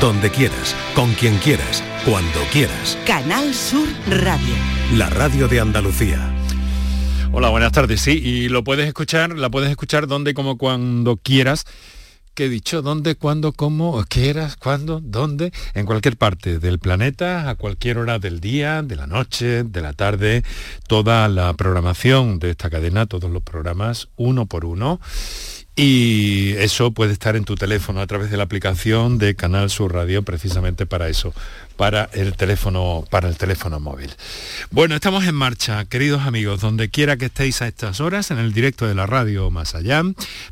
donde quieras, con quien quieras, cuando quieras. Canal Sur Radio. La radio de Andalucía. Hola, buenas tardes. Sí, y lo puedes escuchar, la puedes escuchar donde, como cuando quieras. ¿Qué he dicho? ¿Dónde, cuándo, cómo, quieras, cuándo, dónde? En cualquier parte del planeta, a cualquier hora del día, de la noche, de la tarde, toda la programación de esta cadena, todos los programas, uno por uno y eso puede estar en tu teléfono a través de la aplicación de Canal Sur Radio precisamente para eso, para el teléfono, para el teléfono móvil. Bueno, estamos en marcha, queridos amigos, donde quiera que estéis a estas horas, en el directo de la radio más allá,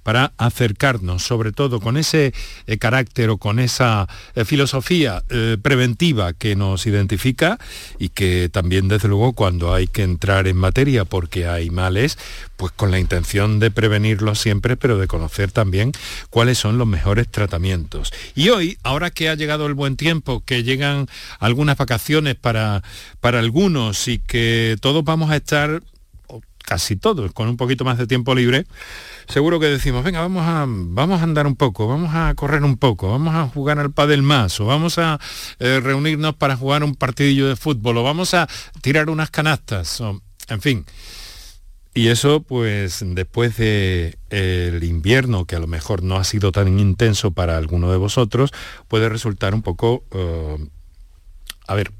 para acercarnos, sobre todo con ese eh, carácter o con esa eh, filosofía eh, preventiva que nos identifica y que también, desde luego, cuando hay que entrar en materia porque hay males, pues con la intención de prevenirlos siempre, pero de conocer también cuáles son los mejores tratamientos. Y hoy, ahora que ha llegado el buen tiempo, que llegan algunas vacaciones para, para algunos y que todos vamos a estar casi todos, con un poquito más de tiempo libre, seguro que decimos, venga, vamos a, vamos a andar un poco, vamos a correr un poco, vamos a jugar al pádel más, o vamos a eh, reunirnos para jugar un partidillo de fútbol, o vamos a tirar unas canastas, en fin. Y eso, pues, después del el invierno, que a lo mejor no ha sido tan intenso para alguno de vosotros, puede resultar un poco eh, a ver,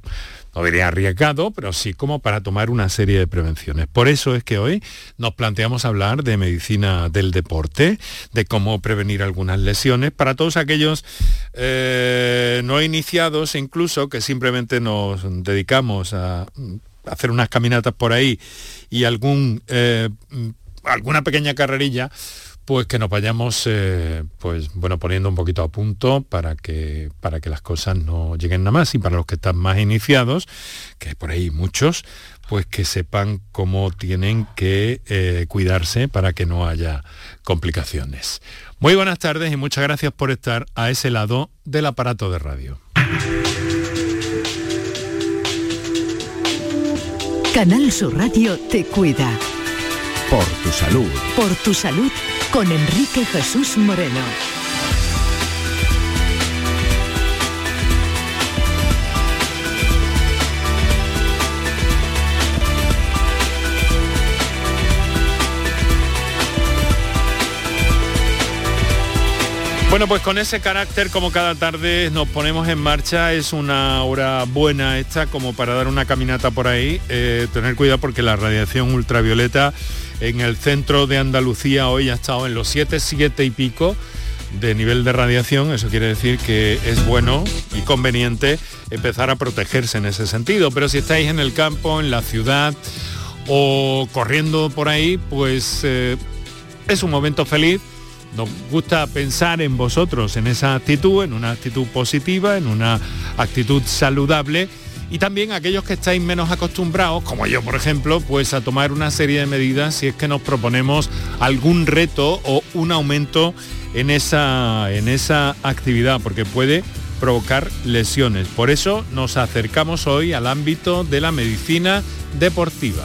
no diría arriesgado, pero sí como para tomar una serie de prevenciones. Por eso es que hoy nos planteamos hablar de medicina del deporte, de cómo prevenir algunas lesiones para todos aquellos eh, no iniciados, incluso que simplemente nos dedicamos a hacer unas caminatas por ahí y algún, eh, alguna pequeña carrerilla pues que nos vayamos eh, pues bueno poniendo un poquito a punto para que para que las cosas no lleguen nada más. Y para los que están más iniciados que por ahí muchos pues que sepan cómo tienen que eh, cuidarse para que no haya complicaciones. Muy buenas tardes y muchas gracias por estar a ese lado del aparato de radio. Canal Sur Radio te cuida. Por tu salud. Por tu salud con Enrique Jesús Moreno. Bueno, pues con ese carácter como cada tarde nos ponemos en marcha, es una hora buena esta como para dar una caminata por ahí, eh, tener cuidado porque la radiación ultravioleta en el centro de Andalucía hoy ha estado en los 7, 7 y pico de nivel de radiación, eso quiere decir que es bueno y conveniente empezar a protegerse en ese sentido, pero si estáis en el campo, en la ciudad o corriendo por ahí, pues eh, es un momento feliz. Nos gusta pensar en vosotros, en esa actitud, en una actitud positiva, en una actitud saludable y también aquellos que estáis menos acostumbrados, como yo por ejemplo, pues a tomar una serie de medidas si es que nos proponemos algún reto o un aumento en esa, en esa actividad, porque puede provocar lesiones. Por eso nos acercamos hoy al ámbito de la medicina deportiva.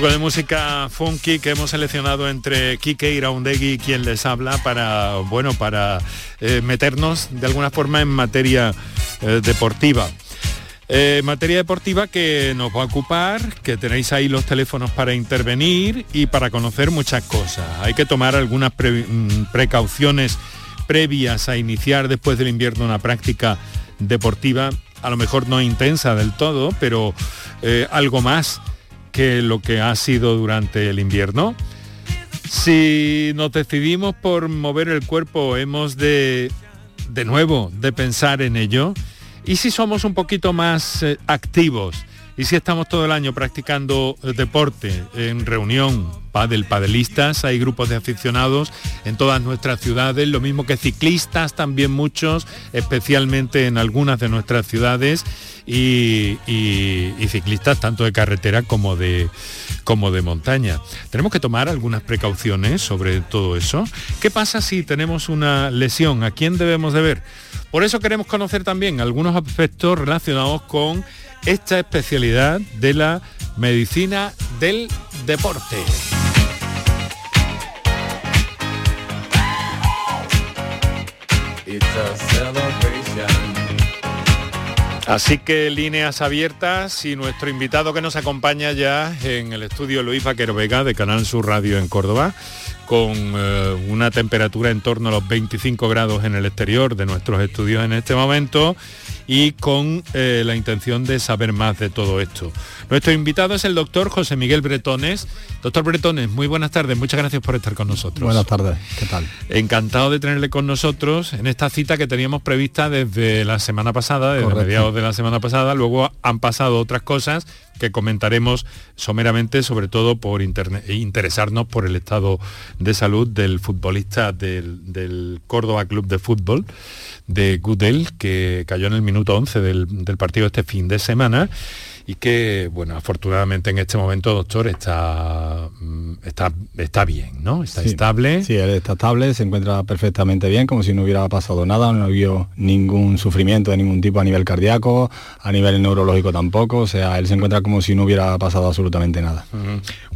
Poco de música funky que hemos seleccionado entre Kike Iraundegui quien les habla para, bueno, para eh, meternos de alguna forma en materia eh, deportiva. Eh, materia deportiva que nos va a ocupar, que tenéis ahí los teléfonos para intervenir y para conocer muchas cosas. Hay que tomar algunas mm, precauciones previas a iniciar después del invierno una práctica deportiva, a lo mejor no intensa del todo, pero algo más que lo que ha sido durante el invierno. Si nos decidimos por mover el cuerpo, hemos de, de nuevo, de pensar en ello. Y si somos un poquito más eh, activos Y si estamos todo el año practicando eh, deporte en reunión, padel, padelistas, hay grupos de aficionados en todas nuestras ciudades, lo mismo que ciclistas, también muchos, especialmente en algunas de nuestras ciudades. Y, ciclistas tanto de carretera como de, como de montaña. Tenemos que tomar algunas precauciones sobre todo eso. ¿Qué pasa si tenemos una lesión? ¿A quién debemos de ver? Por eso queremos conocer también algunos aspectos relacionados con esta especialidad de la medicina del deporte. Así que líneas abiertas y nuestro invitado que nos acompaña ya en el estudio Luis Vaquero Vega de Canal Sur Radio en Córdoba con eh, una temperatura en torno a los 25 grados en el exterior de nuestros estudios en este momento y con eh, la intención de saber más de todo esto. Nuestro invitado es el doctor José Miguel Bretones. Doctor Bretones, muy buenas tardes, muchas gracias por estar con nosotros. Buenas tardes, ¿qué tal? Encantado de tenerle con nosotros en esta cita que teníamos prevista desde la semana pasada, desde mediados de la semana pasada, luego han pasado otras cosas que comentaremos someramente, sobre todo por interesarnos por el estado de salud del futbolista del, Córdoba Club de Fútbol de Gudel, que cayó en el minuto 11 del, del partido este fin de semana y que, bueno, afortunadamente en este momento, doctor, está, mm, está, está bien, ¿no? Está estable. Sí, él está estable, se encuentra perfectamente bien, como si no hubiera pasado nada, no vio ningún sufrimiento de ningún tipo a nivel cardíaco, a nivel neurológico tampoco, o sea, él se encuentra como si no hubiera pasado absolutamente nada.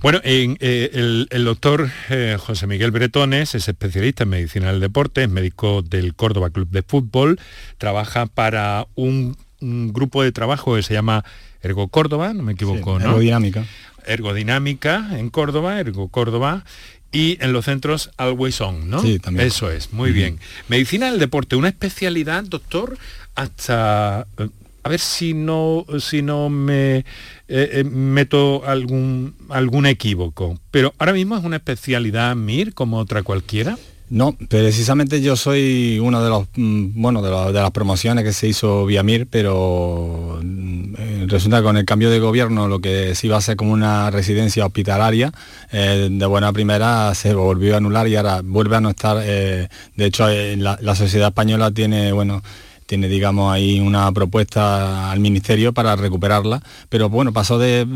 Bueno, eh, el, doctor eh, José Miguel Bretones es especialista en medicina del deporte, es médico del Córdoba Club de Fútbol, trabaja para un grupo de trabajo que se llama Ergo Córdoba, no me equivoco, ¿no? Ergodinámica. Ergodinámica en Córdoba, Ergo Córdoba, y en los centros Always On, ¿no? Sí, también. Eso es, muy bien. Medicina del deporte, una especialidad, doctor, hasta eh, a ver si no si no me eh, eh, meto algún algún equívoco, pero ahora mismo es una especialidad MIR como otra cualquiera. No, precisamente yo soy uno de los, mm, bueno, de, las promociones que se hizo vía MIR, pero mm, eh, resulta que con el cambio de gobierno lo que se iba a ser como una residencia hospitalaria, eh, de buena primera se volvió a anular y ahora vuelve a no estar, eh, de hecho la, la sociedad española tiene, bueno, tiene, digamos, ahí una propuesta al Ministerio para recuperarla, pero bueno, pasó de,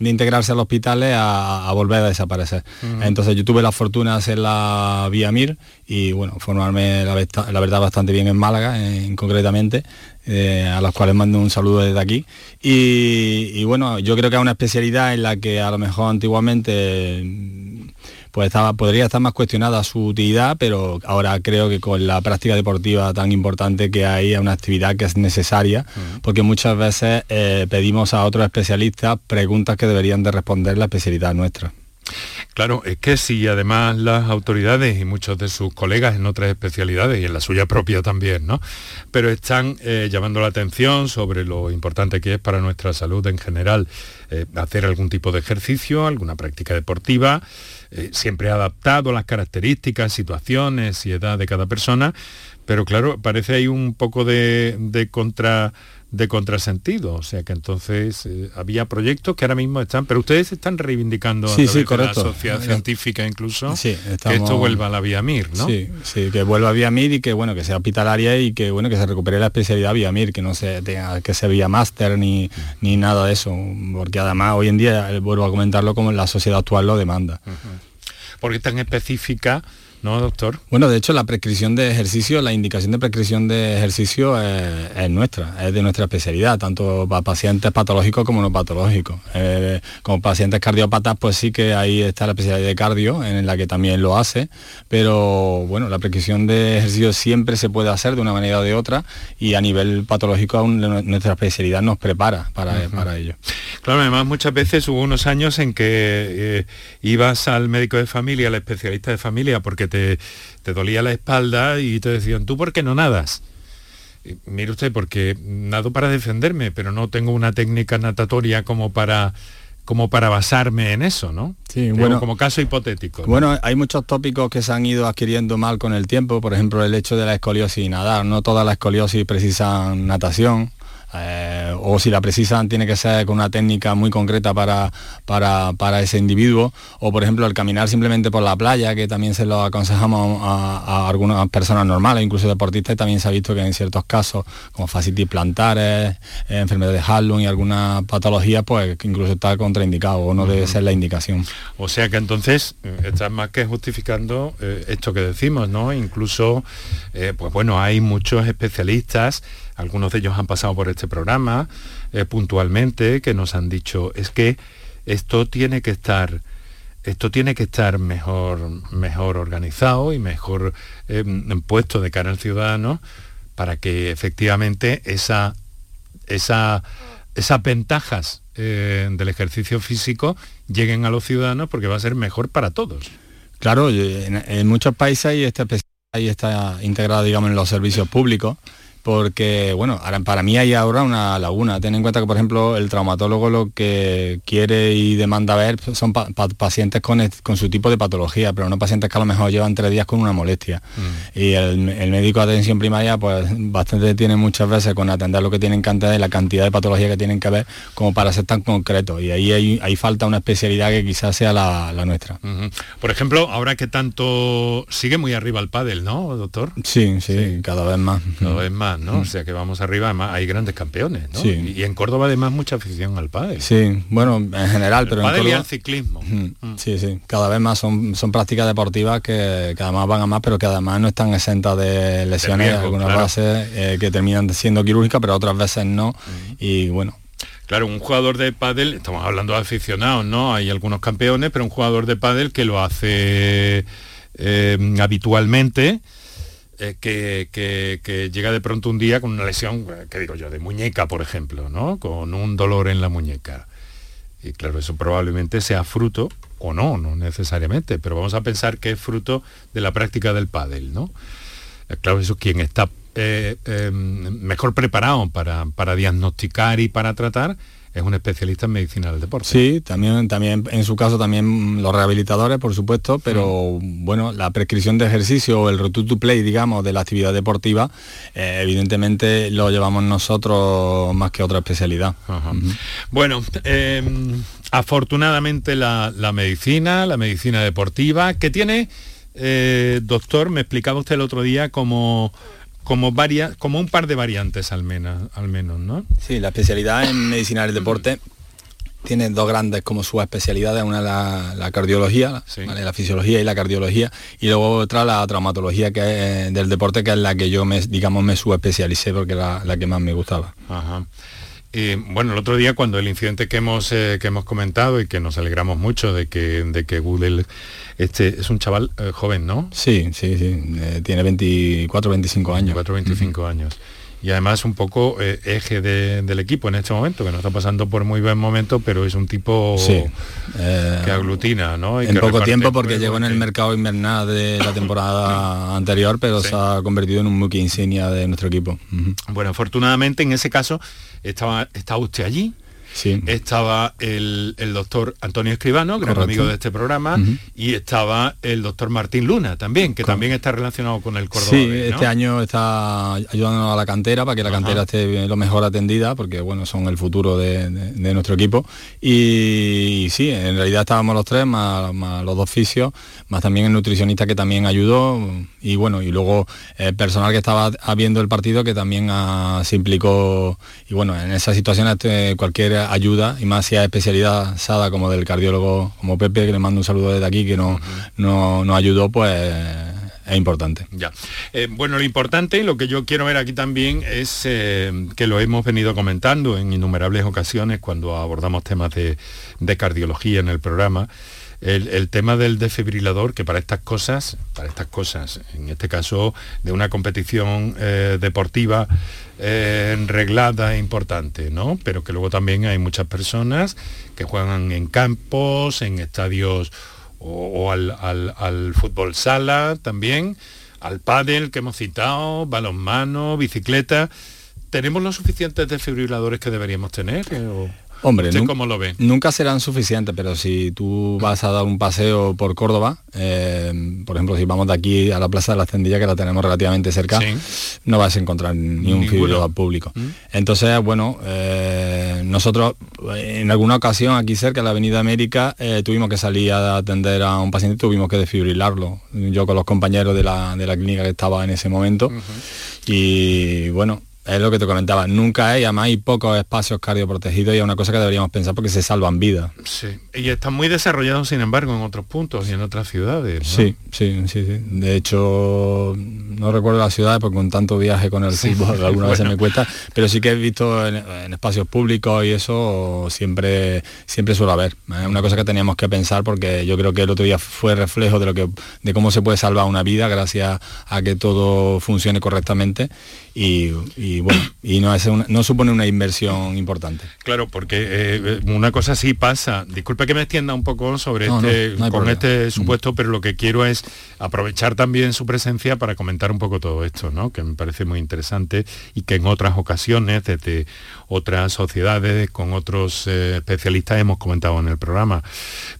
integrarse a los hospitales a, volver a desaparecer. Entonces yo tuve la fortuna de hacer la vía MIR y bueno, formarme la, verdad bastante bien en Málaga, en, concretamente, eh, a los cuales mando un saludo desde aquí. Y, bueno, yo creo que es una especialidad en la que a lo mejor antiguamente pues estaba, podría estar más cuestionada su utilidad, pero ahora creo que con la práctica deportiva tan importante que hay, es una actividad que es necesaria, porque muchas veces eh, pedimos a otros especialistas preguntas que deberían de responder la especialidad nuestra. Claro, es que si además las autoridades y muchos de sus colegas en otras especialidades y en la suya propia también, ¿no? Pero están eh, llamando la atención sobre lo importante que es para nuestra salud en general eh, hacer algún tipo de ejercicio, alguna práctica deportiva, eh, siempre adaptado a las características, situaciones y edad de cada persona, pero claro, parece hay un poco de, de contra de contrasentido, o sea que entonces eh, había proyectos que ahora mismo están, pero ustedes están reivindicando sí, sí, la sociedad científica incluso que esto vuelva a la vía MIR, ¿no? Sí, sí, que vuelva a vía MIR y que bueno, que sea hospitalaria y que bueno, que se recupere la especialidad vía MIR, que no se tenga que ser vía máster ni, ni nada de eso, porque además hoy en día, eh, vuelvo a comentarlo como la sociedad actual lo demanda. Porque tan específica ¿no, doctor? Bueno, de hecho, la prescripción de ejercicio, la indicación de prescripción de ejercicio es, nuestra, es de nuestra especialidad, tanto para pacientes patológicos como no patológicos. Eh, como pacientes cardiópatas, pues sí que ahí está la especialidad de cardio, en la que también lo hace, pero bueno, la prescripción de ejercicio siempre se puede hacer de una manera o de otra y a nivel patológico aún nuestra especialidad nos prepara para, para ello. Claro, además muchas veces hubo unos años en que eh, ibas al médico de familia, al especialista de familia, porque te, dolía la espalda y te decían, ¿tú por qué no nadas? mire usted, porque nado para defenderme, pero no tengo una técnica natatoria como para como para basarme en eso, ¿no? Sí, bueno, como caso hipotético. Bueno, hay muchos tópicos que se han ido adquiriendo mal con el tiempo, por ejemplo, el hecho de la escoliosis y nadar. No todas las escoliosis precisan natación Eh, o si la precisan tiene que ser con una técnica muy concreta para, para, ese individuo, o por ejemplo el caminar simplemente por la playa, que también se lo aconsejamos a, algunas personas normales, incluso deportistas, y también se ha visto que en ciertos casos, como fascitis plantares, eh, enfermedades de Hallum y alguna patología, pues incluso está contraindicado o no debe ser la indicación. O sea que entonces eh, estás más que justificando esto que decimos, ¿no? Incluso, pues bueno, hay muchos especialistas algunos de ellos han pasado por este programa eh, puntualmente, que nos han dicho, es que esto tiene que estar esto tiene que estar mejor, mejor organizado y mejor em, puesto de cara al ciudadano para que efectivamente esa, esa, esas ventajas eh, del ejercicio físico lleguen a los ciudadanos porque va a ser mejor para todos. Claro, en, muchos países ahí está, integrado digamos, en los servicios públicos porque, bueno, para mí hay ahora una laguna. Ten en cuenta que, por ejemplo, el traumatólogo lo que quiere y demanda ver son pacientes con, su tipo de patología, pero no pacientes que a lo mejor llevan tres días con una molestia. Mm. Y el, médico de atención primaria, pues bastante tiene muchas veces con atender lo que tienen que atender, la cantidad de patología que tienen que ver, como para ser tan concretos. Y ahí hay, falta una especialidad que quizás sea la, nuestra. Por ejemplo, ahora que tanto sigue muy arriba el pádel, ¿no, doctor? Sí, sí, cada vez más. Cada vez más. ¿No? O sea que vamos arriba, además hay grandes campeones, ¿no? Y, en Córdoba además mucha afición al pádel. Sí, bueno, en general, pero en Córdoba... y al ciclismo. Mm. Sí, sí, cada vez más son, son prácticas deportivas que, que, además van a más, pero que además no están exentas de lesiones, algunas veces eh, que terminan siendo quirúrgicas, pero otras veces no. Y bueno, Claro, un jugador de pádel, estamos hablando de aficionados, ¿no? Hay algunos campeones, pero un jugador de pádel que lo hace eh, habitualmente, eh, que, llega de pronto un día con una lesión, eh, que digo yo, de muñeca, por ejemplo, ¿no? Con un dolor en la muñeca. Y claro, eso probablemente sea fruto, o no, no necesariamente, pero vamos a pensar que es fruto de la práctica del pádel, ¿no? Eh, claro, eso quien está mejor preparado para, para diagnosticar y para tratar es un especialista en medicina del deporte. Sí, también, también en su caso también los rehabilitadores, por supuesto, pero mm. bueno, la prescripción de ejercicio o el root to play, digamos, de la actividad deportiva, eh, evidentemente lo llevamos nosotros más que otra especialidad. Bueno, em, afortunadamente la, medicina, la medicina deportiva, que tiene, eh, doctor, me explicaba usted el otro día como como varias, como un par de variantes al menos, al menos, ¿no? Sí, la especialidad en medicina del deporte tiene dos grandes como sus especialidades, una la, la cardiología, la fisiología y la cardiología, y luego otra la traumatología que es del deporte, que es la que yo me, digamos, me subespecialicé porque era la que más me gustaba. Ajá. Y bueno, el otro día cuando el incidente que hemos, eh, que hemos comentado y que nos alegramos mucho de que, de que Google este es un chaval eh, joven, ¿no? Sí, sí, sí. Eh, tiene 24, 25 años. 24, 25 años. Y además un poco eje del equipo en este momento, que no está pasando por muy buen momento, pero es un tipo que aglutina, ¿no? en poco tiempo porque llegó en el mercado invernal de la temporada anterior, pero se ha convertido en un muque insignia de nuestro equipo. Bueno, afortunadamente en ese caso estaba, estaba usted allí, estaba el, doctor Antonio Escribano, gran amigo de este programa, y estaba el doctor Martín Luna también, que también está relacionado con el Córdoba. Sí, este año está ayudando a la cantera para que la cantera esté lo mejor atendida, porque bueno, son el futuro de, nuestro equipo. Y, sí, en realidad estábamos los tres, más, los dos fisios, más también el nutricionista que también ayudó, y bueno, y luego el personal que estaba viendo el partido que también ah, se implicó, y bueno, en esas situaciones este, cualquier ayuda, y más si hay especialidad sada como del cardiólogo como Pepe, que le mando un saludo desde aquí, que nos no, ayudó, pues es importante. Ya. Eh, bueno, lo importante lo que yo quiero ver aquí también es eh, que lo hemos venido comentando en innumerables ocasiones cuando abordamos temas de, cardiología en el programa. El, tema del desfibrilador, que para estas cosas, para estas cosas, en este caso de una competición eh, deportiva, eh, reglada e importante, ¿no? Pero que luego también hay muchas personas que juegan en campos, en estadios o, al, fútbol sala también, al pádel que hemos citado, balonmano, bicicleta. ¿Tenemos los suficientes desfibriladores que deberíamos tener? Hombre, ¿Usted cómo lo ve? Nunca serán suficientes, pero si tú vas a dar un paseo por Córdoba, eh, por ejemplo, si vamos de aquí a la Plaza de la Cendilla, que la tenemos relativamente cerca, Sí. no vas a encontrar ni un fibro público. Entonces, bueno, eh, nosotros eh, en alguna ocasión aquí cerca, en la Avenida América, eh, tuvimos que salir a atender a un paciente, tuvimos que desfibrilarlo. Yo con los compañeros de la, de la clínica que estaba en ese momento. Y bueno, es lo que te comentaba, nunca hay, además hay pocos espacios cardioprotegidos y es una cosa que deberíamos pensar porque se salvan vidas. Sí. Y están muy desarrollados, sin embargo, en otros puntos y en otras ciudades. ¿no? Sí, sí, sí, sí. De hecho, no recuerdo las ciudades porque con tanto viaje con el fútbol alguna vez se me cuesta, pero sí que he visto en, en espacios públicos y eso siempre siempre suele haber. Es una cosa que teníamos que pensar porque yo creo que el otro día fue reflejo de lo que de cómo se puede salvar una vida gracias a que todo funcione correctamente y, y bueno, y no es una- no supone una inversión importante. Claro, porque eh, una cosa sí pasa. Disculpe que me extienda un poco sobre No, este, no con problema. este supuesto, pero lo que quiero es aprovechar también su presencia para comentar un poco todo esto, ¿no? Que me parece muy interesante y que en otras ocasiones, desde otras sociedades, con otros eh, especialistas hemos comentado en el programa.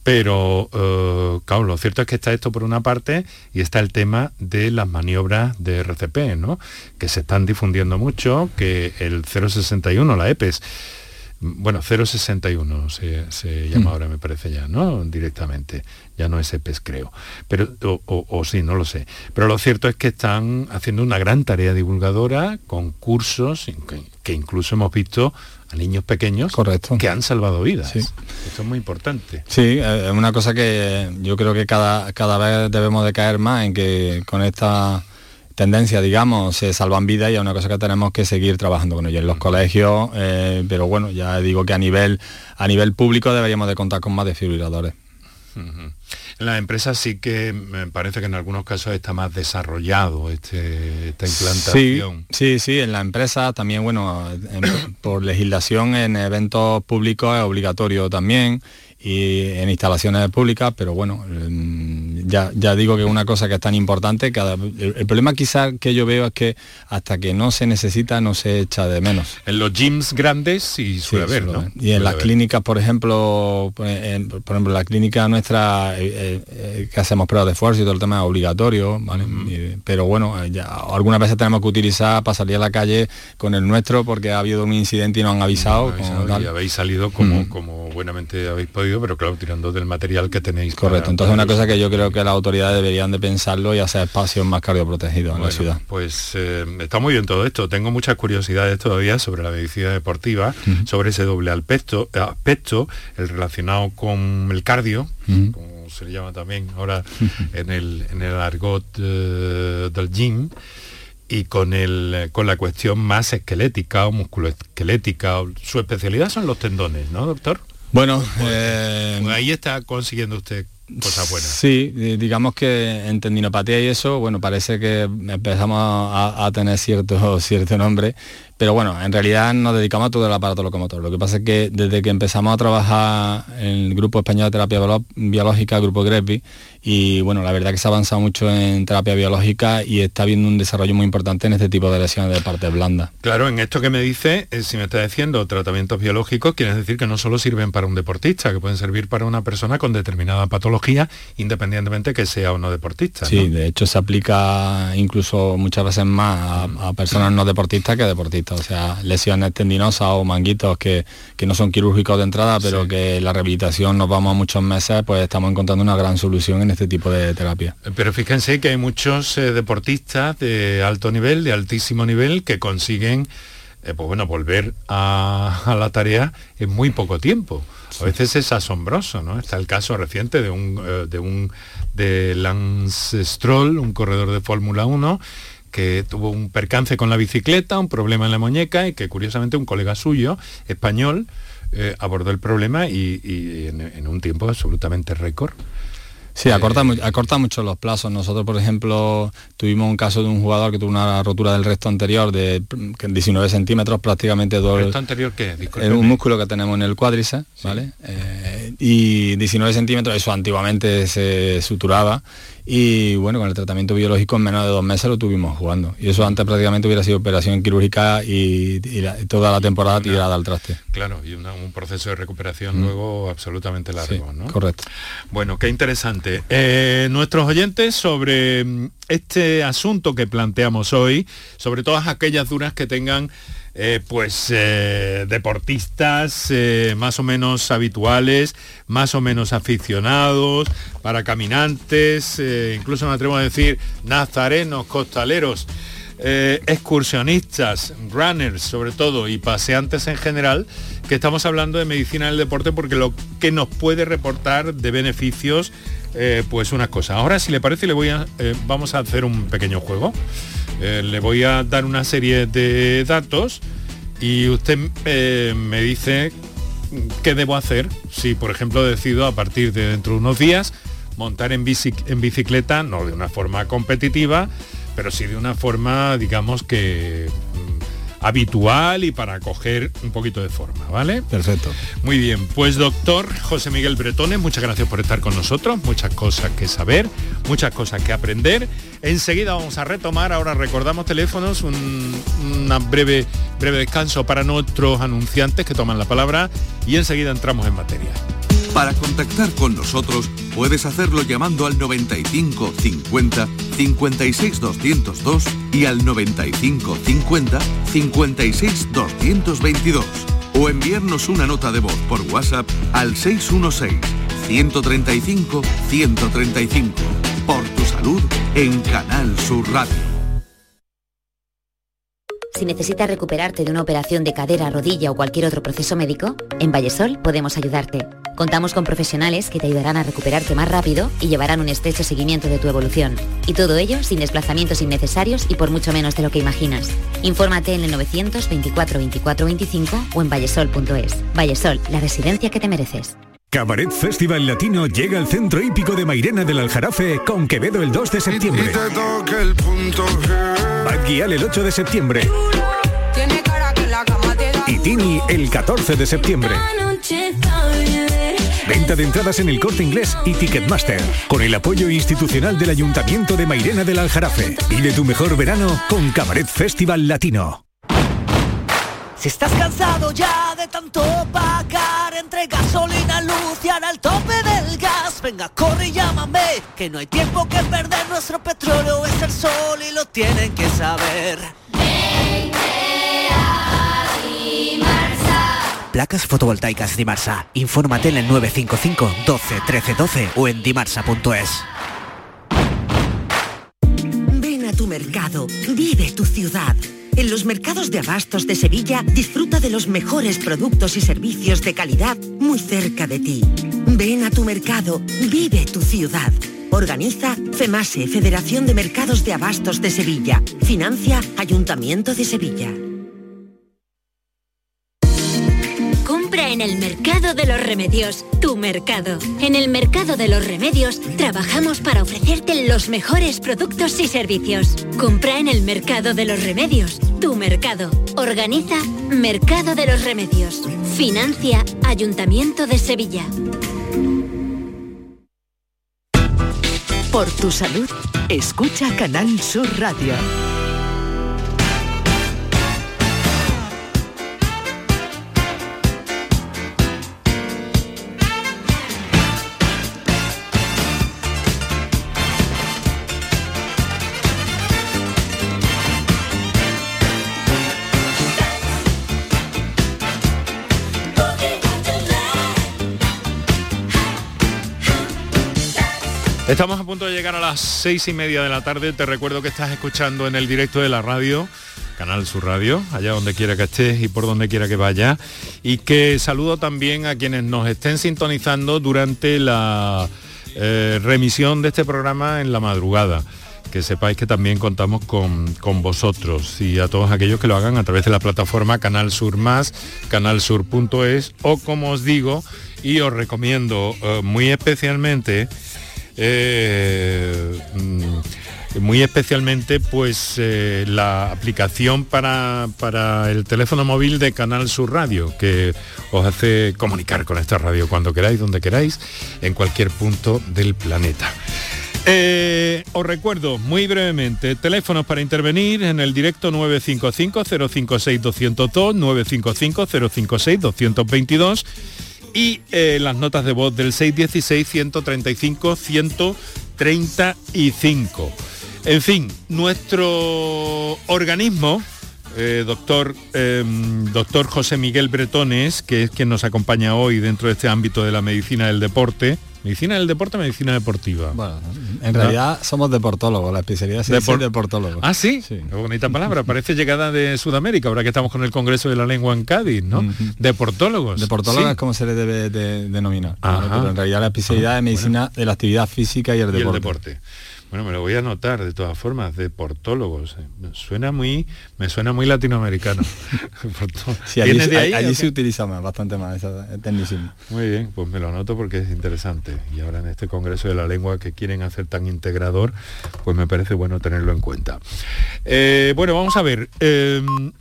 Pero, eh, claro, lo cierto es que está esto por una parte y está el tema de las maniobras de RCP, ¿no? Que se están difundiendo mucho, que el 061, la EPES, bueno, 061 se, se llama ahora, me parece ya, ¿no? Directamente. Ya no es EPES, creo. Pero, o, o- o sí, no lo sé. Pero lo cierto es que están haciendo una gran tarea divulgadora con cursos que, que incluso hemos visto a niños pequeños Correcto. que han salvado vidas. Sí. Esto es muy importante. Sí, eh, es una cosa que yo creo que cada, cada vez debemos de caer más en que con esta tendencia, digamos, se salvan vidas y es una cosa que tenemos que seguir trabajando con ello en los colegios, eh, pero bueno, ya digo que a nivel, a nivel público deberíamos de contar con más desfibriladores. En las empresas sí que me parece que en algunos casos está más desarrollado este, esta Sí, implantación. sí, sí, en la empresa también, bueno, en- por legislación en eventos públicos es obligatorio también y en instalaciones públicas, pero bueno, mm, ya, ya digo que es una cosa que es tan importante, cada, el, el problema quizás que yo veo es que hasta que no se necesita no se echa de menos. En los gyms grandes sí suele Sí, haber, ¿no? Y en las haber. clínicas, por ejemplo, por, en- por ejemplo, la clínica nuestra eh, eh, eh, que hacemos pruebas de esfuerzo y todo el tema es obligatorio, ¿vale? Y- pero bueno, ya algunas veces tenemos que utilizar para salir a la calle con el nuestro porque ha habido un incidente y nos han avisado. Como y habéis salido como, Mm. como buenamente habéis podido, pero claro, tirando del material que tenéis. para- Correcto, entonces para una cosa que yo creo que las autoridades deberían de pensarlo y hacer espacios más cardioprotegidos en la Bueno, ciudad. Pues eh, está muy bien todo esto. Tengo muchas curiosidades todavía sobre la medicina deportiva, sobre ese doble aspecto, aspecto, el relacionado con el cardio, como se le llama también ahora en el, en el argot eh, del gym, y con, el, con la cuestión más esquelética o musculoesquelética. Su especialidad son los tendones, ¿no, doctor? Bueno, eh, Pues ahí está consiguiendo usted cosas buenas. Sí, di- digamos que en tendinopatía y eso, bueno, parece que empezamos a, a tener cierto, cierto nombre, pero bueno, en realidad nos dedicamos a todo el aparato locomotor. Lo que pasa es que desde que empezamos a trabajar en el Grupo Español de Terapia Biológica, Grupo GREPI, y bueno, la verdad que se ha avanzado mucho en terapia biológica y está habiendo un desarrollo muy importante en este tipo de lesiones de partes blandas. Claro, en esto que me dice, eh, si me está diciendo tratamientos biológicos, quiere decir que no solo sirven para un deportista, que pueden servir para una persona con determinada patología, independientemente que sea o no deportista. Sí, de hecho se aplica incluso muchas veces más a, a personas no deportistas que deportistas, o sea, lesiones tendinosas o manguitos que, que no son quirúrgicos de entrada, pero Sí. que la rehabilitación nos vamos a muchos meses, pues estamos encontrando una gran solución en este tipo de terapia. Pero fíjense que hay muchos eh, deportistas de alto nivel, de altísimo nivel, que consiguen, eh, pues bueno, volver a, a la tarea en muy poco tiempo. A veces es asombroso, ¿no? Está el caso reciente de un, eh, de un de Lance Stroll, un corredor de Fórmula 1, que tuvo un percance con la bicicleta, un problema en la muñeca y que curiosamente un colega suyo, español, eh, abordó el problema y, y en, en un tiempo absolutamente récord Sí, acorta, acorta mucho los plazos. Nosotros, por ejemplo, tuvimos un caso de un jugador que tuvo una rotura del resto anterior de 19 centímetros, prácticamente dos... ¿El resto anterior qué? Es un músculo que tenemos en el cuádriceps, ¿vale? Eh, y 19 centímetros, eso antiguamente se suturaba y bueno, con el tratamiento biológico en menos de dos meses lo tuvimos jugando. Y eso antes prácticamente hubiera sido operación quirúrgica y, toda la temporada tirada al traste. Claro, y un proceso de recuperación mm. luego absolutamente largo, ¿no? Correcto. Bueno, qué interesante. Eh, nuestros oyentes sobre mm, este asunto que planteamos hoy, sobre todas aquellas duras que tengan eh, pues eh, deportistas eh, más o menos habituales, más o menos aficionados, para caminantes, incluso me atrevo a decir nazarenos, costaleros, excursionistas, runners sobre todo y paseantes en general, que estamos hablando de medicina del deporte porque lo que nos puede reportar de beneficios, pues una cosa. Ahora si le parece le voy a, vamos a hacer un pequeño juego. Eh, le voy a dar una serie de datos y usted eh, me dice qué debo hacer si, por ejemplo, decido a partir de dentro de unos días montar en, en bicicleta, no de una forma competitiva, pero sí de una forma, digamos, que habitual y para coger un poquito de forma, ¿vale? Perfecto. Muy bien, pues doctor José Miguel Bretones, muchas gracias por estar con nosotros, muchas cosas que saber, muchas cosas que aprender. Enseguida vamos a retomar, ahora recordamos teléfonos, un una breve, breve descanso para nuestros anunciantes que toman la palabra y enseguida entramos en materia. Para contactar con nosotros puedes hacerlo llamando al 95 50 56 202 y al 95 50 56 222 o enviarnos una nota de voz por WhatsApp al 616 135 135. Por tu salud en Canal Sur Radio. Si necesitas recuperarte de una operación de cadera, rodilla o cualquier otro proceso médico, en Vallesol podemos ayudarte. Contamos con profesionales que te ayudarán a recuperarte más rápido y llevarán un estrecho seguimiento de tu evolución. Y todo ello sin desplazamientos innecesarios y por mucho menos de lo que imaginas. Infórmate en el 924 24 25 o en vallesol.es. Vallesol, la residencia que te mereces. Cabaret Festival Latino llega al centro hípico de Mairena del Aljarafe con Quevedo el 2 de septiembre. Badguial el 8 de septiembre. Y Tini el 14 de septiembre. Venta de entradas en el corte inglés y Ticketmaster. Con el apoyo institucional del Ayuntamiento de Mairena del Aljarafe. Vive tu mejor verano con Cabaret Festival Latino. Si estás cansado ya de tanto pagar entre gasolina, luz y ahora el tope del gas, venga, corre y llámame, que no hay tiempo que perder, nuestro petróleo es el sol y lo tienen que saber. Placas fotovoltaicas Dimarsa. Infórmate en el 955 12 13 12 o en dimarsa.es. Ven a tu mercado, vive tu ciudad. En los mercados de abastos de Sevilla disfruta de los mejores productos y servicios de calidad muy cerca de ti. Ven a tu mercado, vive tu ciudad. Organiza FEMASE, Federación de Mercados de Abastos de Sevilla. Financia Ayuntamiento de Sevilla. En el Mercado de los Remedios, tu mercado. En el Mercado de los Remedios trabajamos para ofrecerte los mejores productos y servicios. Compra en el Mercado de los Remedios, tu mercado. Organiza Mercado de los Remedios. Financia Ayuntamiento de Sevilla. Por tu salud, escucha Canal Sur Radio. Estamos a punto de llegar a las seis y media de la tarde. Te recuerdo que estás escuchando en el directo de la radio, Canal Sur Radio, allá donde quiera que estés y por donde quiera que vaya. Y que saludo también a quienes nos estén sintonizando durante la eh, remisión de este programa en la madrugada que sepáis que también contamos con, vosotros y a todos aquellos que lo hagan a través de la plataforma Canal Sur Más, canalsur.es o como os digo y os recomiendo eh, muy especialmente eh, mm, muy especialmente pues eh, la aplicación para, para, el teléfono móvil de Canal Sur Radio, que os hace comunicar con esta radio cuando queráis, donde queráis, en cualquier punto del planeta. Eh, os recuerdo muy brevemente, teléfonos para intervenir en el directo 955-056-202, 955-056-222 y eh, las notas de voz del 616-135-135. En fin, nuestro organismo, eh, doctor, em, doctor José Miguel Bretones, que es quien nos acompaña hoy dentro de este ámbito de la medicina del deporte, Medicina del deporte, medicina deportiva. Bueno, en realidad somos deportólogos, la especialidad es deportólogo. Ah, ¿sí? sí. Qué bonita palabra, parece llegada de Sudamérica, ahora que estamos con el Congreso de la Lengua en Cádiz, ¿no? Deportólogos. Deportólogos es como se le debe denominar. Pero en realidad la especialidad es medicina de la actividad física y el deporte. Y el deporte. Bueno, me lo voy a anotar de todas formas, de portólogos. Me suena muy, me suena muy latinoamericano. sí, allí, se utiliza más, bastante más esa tecnicismo. Muy bien, pues me lo anoto porque es interesante. Y ahora en este Congreso de la Lengua que quieren hacer tan integrador, pues me parece bueno tenerlo en cuenta. Eh, bueno, vamos a ver. Em,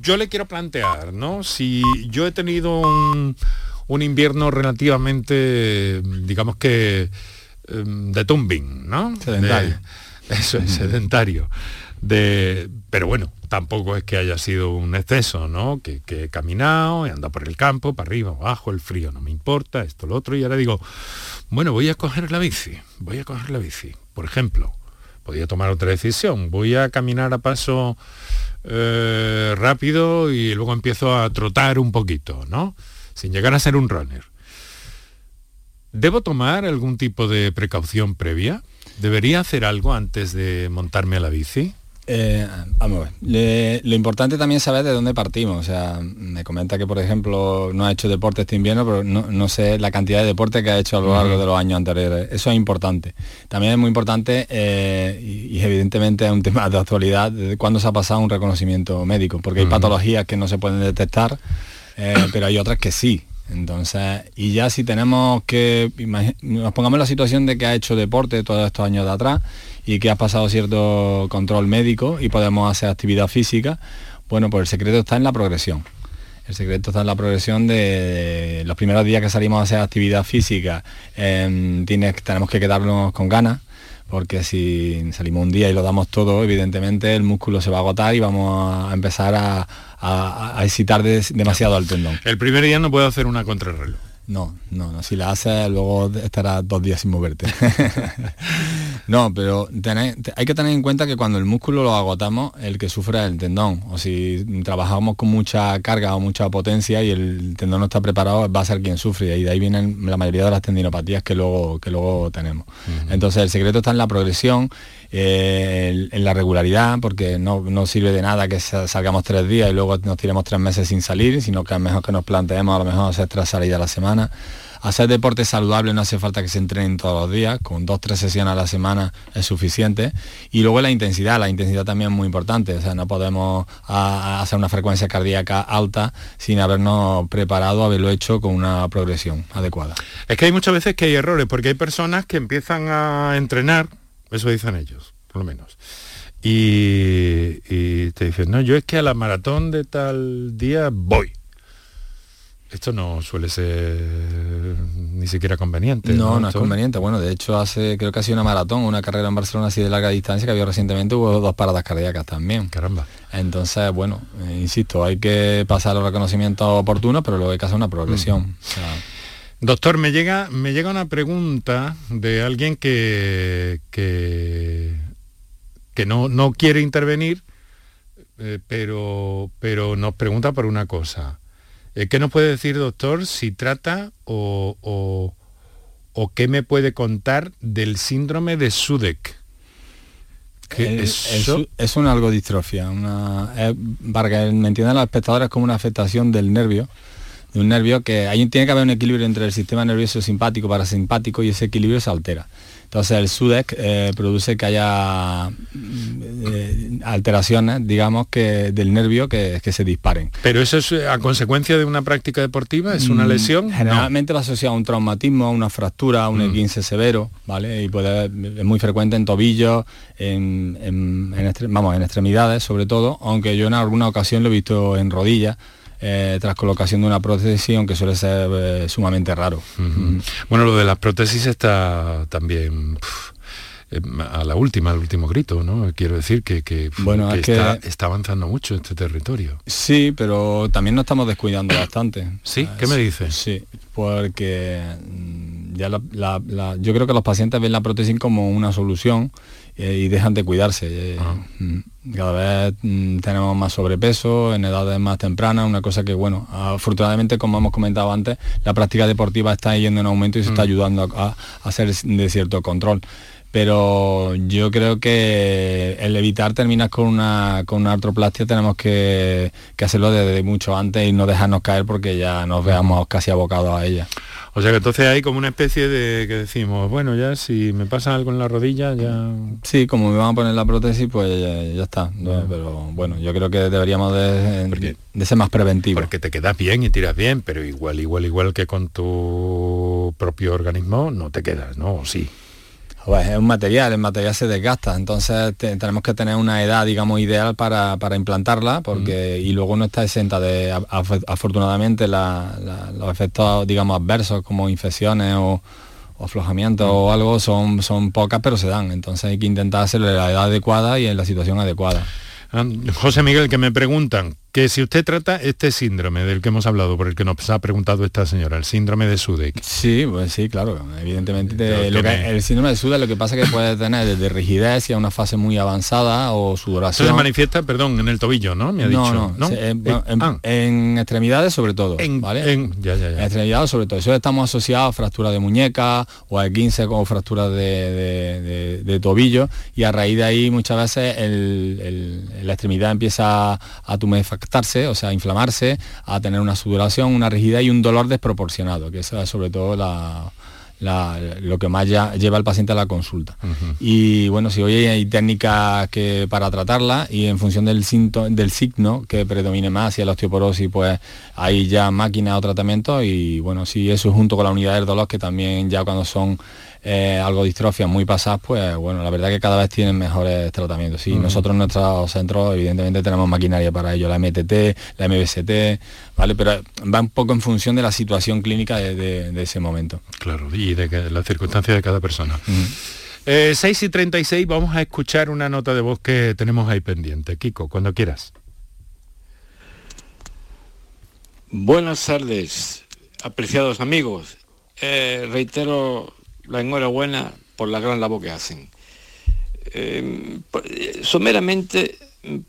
yo le quiero plantear, ¿no? Si yo he tenido un invierno relativamente, digamos que Em, de tumbing, ¿no? Sedentario. eso es, sedentario. De, pero bueno, tampoco es que haya sido un exceso, ¿no? Que, he caminado, he andado por el campo, para arriba, abajo, el frío no me importa, esto, lo otro, y ahora digo, bueno, voy a coger la bici, voy a coger la bici. Por ejemplo, podría tomar otra decisión, voy a caminar a paso eh, rápido y luego empiezo a trotar un poquito, ¿no? Sin llegar a ser un runner. ¿Debo tomar algún tipo de precaución previa? ¿Debería hacer algo antes de montarme a la bici? Eh, vamos a ver. lo importante también es saber de dónde partimos. O sea, me comenta que, por ejemplo, no ha hecho deporte este invierno, pero no, sé la cantidad de deporte que ha hecho a lo largo de los años anteriores. Eso es importante. También es muy importante, eh, y, evidentemente es un tema de actualidad, de cuándo se ha pasado un reconocimiento médico, porque hay patologías que no se pueden detectar, eh, pero hay otras que sí. Entonces, y ya si tenemos que, nos pongamos en la situación de que ha hecho deporte todos estos años de atrás y que ha pasado cierto control médico y podemos hacer actividad física, bueno, pues el secreto está en la progresión. El secreto está en la progresión de los primeros días que salimos a hacer actividad física, em, tenemos que quedarnos con ganas, porque si salimos un día y lo damos todo, evidentemente el músculo se va a agotar y vamos a empezar a, a, excitar demasiado al tendón. El primer día no puedo hacer una contrarreloj. No, no, no. Si la haces, luego estará dos días sin moverte. no, pero hay que tener en cuenta que cuando el músculo lo agotamos, el que sufre es el tendón. O si trabajamos con mucha carga o mucha potencia y el tendón no está preparado, va a ser quien sufre. Y de ahí vienen la mayoría de las tendinopatías que luego, que luego tenemos. Entonces el secreto está en la progresión eh, en la regularidad, porque no, no, sirve de nada que salgamos tres días y luego nos tiremos tres meses sin salir, sino que es mejor que nos planteemos a lo mejor hacer tres salidas a la semana. Hacer deporte saludable no hace falta que se entrenen todos los días, con dos, tres sesiones a la semana es suficiente. Y luego la intensidad, la intensidad también es muy importante, o sea, no podemos hacer una frecuencia cardíaca alta sin habernos preparado, haberlo hecho con una progresión adecuada. Es que hay muchas veces que hay errores, porque hay personas que empiezan a entrenar eso dicen ellos, por lo menos. Y, te dicen, no, yo es que a la maratón de tal día voy. Esto no suele ser ni siquiera conveniente. No, no, es conveniente. Bueno, de hecho hace, creo que ha sido una maratón, una carrera en Barcelona así de larga distancia que había recientemente, hubo dos paradas cardíacas también. Caramba. Entonces, bueno, eh, insisto, hay que pasar los reconocimientos oportunos, pero luego hay que hacer una progresión. Mm. Doctor, me llega, me llega una pregunta de alguien que, que, no, no, quiere intervenir, eh, pero, pero nos pregunta por una cosa. Eh, ¿Qué nos puede decir, doctor, si trata o, o, qué me puede contar del síndrome de Sudek? es, es, una algodistrofia, una, para que me entiendan los espectadores como una afectación del nervio de un nervio que ahí tiene que haber un equilibrio entre el sistema nervioso simpático parasimpático y ese equilibrio se altera. Entonces el SUDEC eh, produce que haya eh, alteraciones, digamos, que del nervio que, que, se disparen. ¿Pero eso es a consecuencia de una práctica deportiva? ¿Es una mm, lesión? Generalmente va asociado a un traumatismo, a una fractura, a un mm. esguince severo, ¿vale? Y puede, es muy frecuente en tobillos, en, vamos, en extremidades sobre todo, aunque yo en alguna ocasión lo he visto en rodillas eh, tras colocación de una prótesis, aunque suele ser eh, sumamente raro. Bueno, lo de las prótesis está también... Eh, a la última, al último grito, ¿no? Quiero decir que, bueno, está, avanzando mucho este territorio. Sí, pero también nos estamos descuidando bastante. ¿Sí? ¿Qué me dices? Sí, porque yo creo que los pacientes ven la prótesis como una solución y dejan de cuidarse. Ah. Mm, cada vez mm, tenemos más sobrepeso en edades más tempranas, una cosa que, bueno, afortunadamente, como hemos comentado antes, la práctica deportiva está yendo en aumento y se está mm. ayudando a, hacer de cierto control pero yo creo que el evitar terminar con una, con una artroplastia tenemos que, que, hacerlo desde mucho antes y no dejarnos caer porque ya nos veamos casi abocados a ella. O sea que entonces hay como una especie de que decimos, bueno, ya si me pasa algo en la rodilla, ya... Sí, como me van a poner la prótesis, pues ya, está. Pero bueno, yo creo que deberíamos de, de, ser más preventivos. Porque te quedas bien y tiras bien, pero igual, igual, igual que con tu propio organismo, no te quedas, ¿no? Sí. Pues es un material, el material se desgasta, entonces tenemos que tener una edad, digamos, ideal para, implantarla, porque y luego no está exenta de, afortunadamente, los efectos, digamos, adversos como infecciones o, aflojamientos o algo son, son pocas, pero se dan, entonces hay que intentar hacerlo en la edad adecuada y en la situación adecuada. Ah, José Miguel, que me preguntan, que si usted trata este síndrome del que hemos hablado, por el que nos ha preguntado esta señora, el síndrome de Sudeck. Sí, pues sí, claro. Evidentemente el síndrome de Sudeck lo que pasa es que puede tener desde rigidez y a una fase muy avanzada o sudoración. Se manifiesta, perdón, en el tobillo, ¿no? Me ha dicho. No, no. Ah. en, extremidades sobre todo. En, ¿vale? En, ya, ya, ya. extremidades sobre todo. Eso estamos asociados a fractura de muñeca o a 15 o fracturas de, tobillo y a raíz de ahí muchas veces la extremidad empieza a tumefactar o sea, inflamarse, a tener una sudoración, una rigidez y un dolor desproporcionado, que es sobre todo lo que más lleva al paciente a la consulta. Y bueno, si hoy hay técnicas que para tratarla y en función del, del signo que predomine más, si es la osteoporosis, pues hay ya máquinas o tratamientos y bueno, si eso junto con la unidad del dolor, que también ya cuando son eh, algo distrofia muy pasadas, pues bueno, la verdad que cada vez tienen mejores tratamientos. Sí, nosotros en nuestros centros evidentemente tenemos maquinaria para ello, la MTT, la MBST, ¿vale? Pero va un poco en función de la situación clínica de, ese momento. Claro, y de las circunstancias de cada persona. 6 eh, y 36, vamos a escuchar una nota de voz que tenemos ahí pendiente. Kiko, cuando quieras. Buenas tardes, apreciados amigos. Eh, reitero la enhorabuena por la gran labor que hacen. Eh, someramente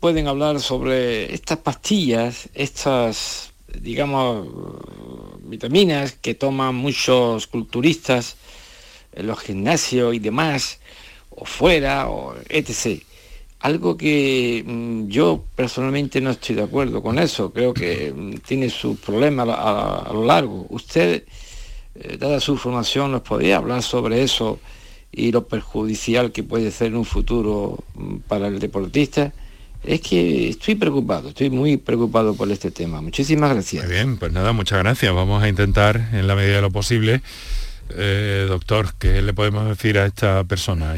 pueden hablar sobre estas pastillas, estas, digamos, vitaminas que toman muchos culturistas en los gimnasios y demás, o fuera, o etc. Algo que mm, yo personalmente no estoy de acuerdo con eso, creo que mm, tiene sus problemas a lo largo. Usted eh, dada su formación, nos podría hablar sobre eso y lo perjudicial que puede ser en un futuro mm, para el deportista. Es que estoy preocupado, estoy muy preocupado por este tema. Muchísimas gracias. Muy bien, pues nada, muchas gracias. Vamos a intentar, en la medida de lo posible, eh, doctor, ¿qué le podemos decir a esta persona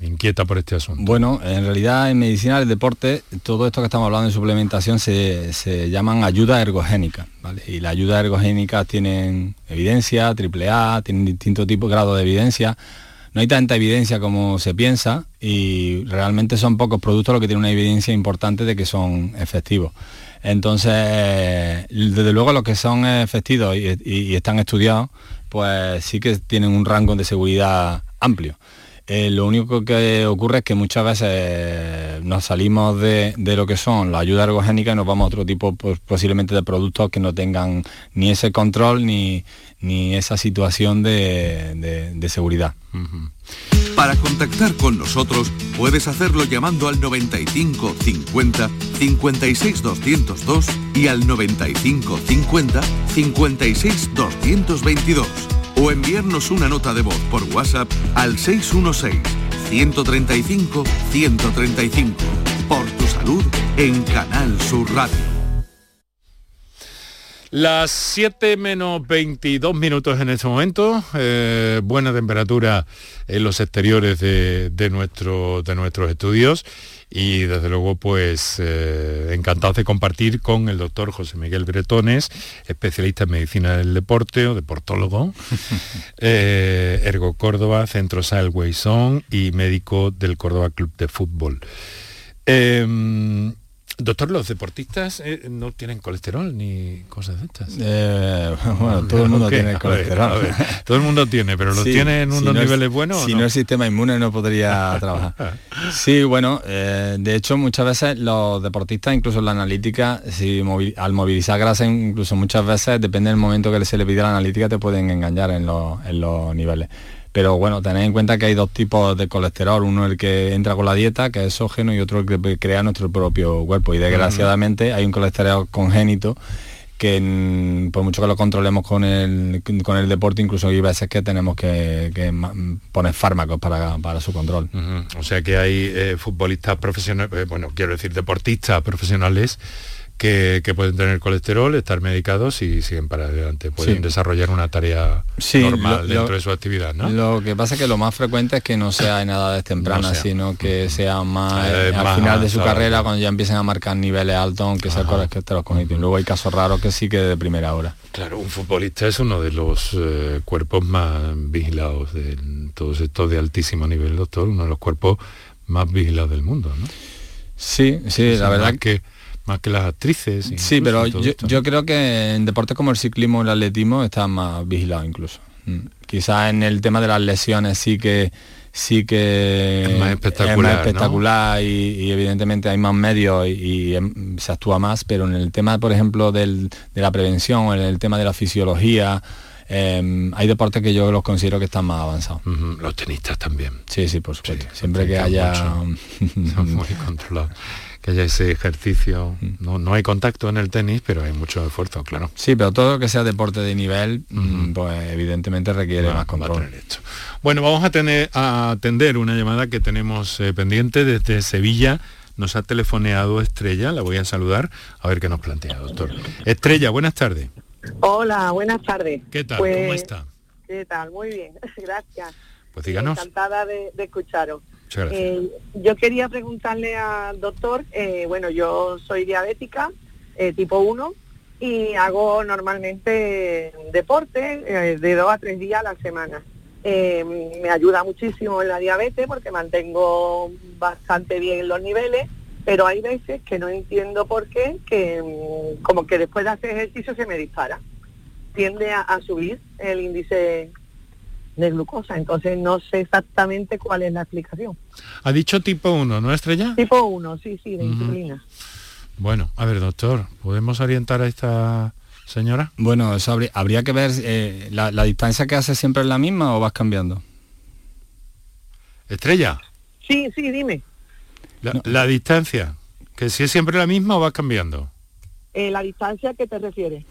inquieta por este asunto? Bueno, en realidad en medicina del deporte, todo esto que estamos hablando de suplementación se, llaman ayuda ergogénica, Y la ayuda ergogénica tienen evidencia, triple A, tienen distintos tipos, grados de evidencia. No hay tanta evidencia como se piensa y realmente son pocos productos los que tienen una evidencia importante de que son efectivos. Entonces, desde luego los que son efectivos y están estudiados, pues sí que tienen un rango de seguridad amplio. Eh, lo único que ocurre es que muchas veces nos salimos de, lo que son la ayuda ergogénica y nos vamos a otro tipo pues, posiblemente de productos que no tengan ni ese control ni, esa situación de, seguridad. Para contactar con nosotros puedes hacerlo llamando al 95 50 56 202 y al 95 50 56 222 o enviarnos una nota de voz por WhatsApp al 616 135 135. Por tu salud en Canal Sur Radio. Las 7 menos 22 minutos en este momento, eh, buena temperatura en los exteriores de, nuestro, de nuestros estudios y desde luego pues eh, encantado de compartir con el doctor José Miguel Bretones, especialista en medicina del deporte o deportólogo, eh, Ergo Córdoba, Centro Salway y médico del Córdoba Club de Fútbol. Doctor, ¿los deportistas eh, no tienen colesterol ni cosas de estas? Eh, bueno, todo el mundo tiene colesterol. todo el mundo tiene, pero ¿lo tiene en unos niveles buenos? Si no? el sistema inmune no podría trabajar. Sí, bueno, eh, de hecho muchas veces los deportistas, incluso en la analítica, si al movilizar grasa, incluso muchas veces, depende del momento que se le pide la analítica, te pueden engañar en los niveles pero bueno, tened en cuenta que hay dos tipos de colesterol, uno el que entra con la dieta, que es exógeno, y otro el que crea nuestro propio cuerpo. Y desgraciadamente hay un colesterol congénito que por mucho que lo controlemos con el, con el deporte, incluso hay veces que tenemos que, poner fármacos para, su control. O sea que hay eh, futbolistas profesionales, eh, bueno, quiero decir deportistas profesionales que, pueden tener colesterol, estar medicados y siguen para adelante. Pueden desarrollar una tarea normal dentro de su actividad, ¿no? Lo que pasa es que lo más frecuente es que no sea en edades tempranas, sino que sea más al final de su carrera, cuando ya empiecen a marcar niveles altos, aunque sea colesterol cognitivo. Luego hay casos raros que sí que de primera hora. Claro, un futbolista es uno de los eh, cuerpos más vigilados de todos estos de altísimo nivel, doctor, uno de los cuerpos más vigilados del mundo, ¿no? Sí, sí, la verdad que más que las actrices. Sí, pero yo, creo que en deportes como el ciclismo y el atletismo está más vigilado incluso. Mm. Quizás en el tema de las lesiones sí que sí que es más espectacular, y, evidentemente hay más medios y, em, se actúa más, pero en el tema, por ejemplo, de la prevención, en el tema de la fisiología, em, hay deportes que yo los considero que están más avanzados. Los tenistas también. Sí, sí, por supuesto. Siempre que haya... muy controlados que haya ese ejercicio. Mm. No, no hay contacto en el tenis, pero hay mucho esfuerzo, claro. Sí, pero todo lo que sea deporte de nivel, mm, pues evidentemente requiere más control. Bueno, vamos a tener a atender una llamada que tenemos eh, pendiente desde Sevilla. Nos ha telefoneado Estrella, la voy a saludar a ver qué nos plantea, doctor. Estrella, buenas tardes. Hola, buenas tardes. ¿Qué tal? ¿Cómo pues, está? ¿Qué tal? Muy bien, gracias. Pues díganos. Encantada de escucharos. Eh, yo quería preguntarle al doctor, eh, bueno, yo soy diabética eh, tipo 1 y hago normalmente deporte de dos a tres días a la semana. me ayuda muchísimo en la diabetes porque mantengo bastante bien los niveles, pero hay veces que no entiendo por qué, que mm, como que después de hacer ejercicio se me dispara. Tiende a subir el índice de glucosa. Entonces no sé exactamente cuál es la explicación. Ha dicho tipo 1, ¿no, Estrella? Tipo 1, sí, sí, de insulina. Bueno, a ver, doctor, ¿podemos orientar a esta señora? Bueno, eso habría, que ver, eh, la, distancia que hace siempre es la misma o vas cambiando? Estrella. Sí, sí, dime. La, distancia, que si es siempre la misma o vas cambiando. Eh, la distancia que te refieres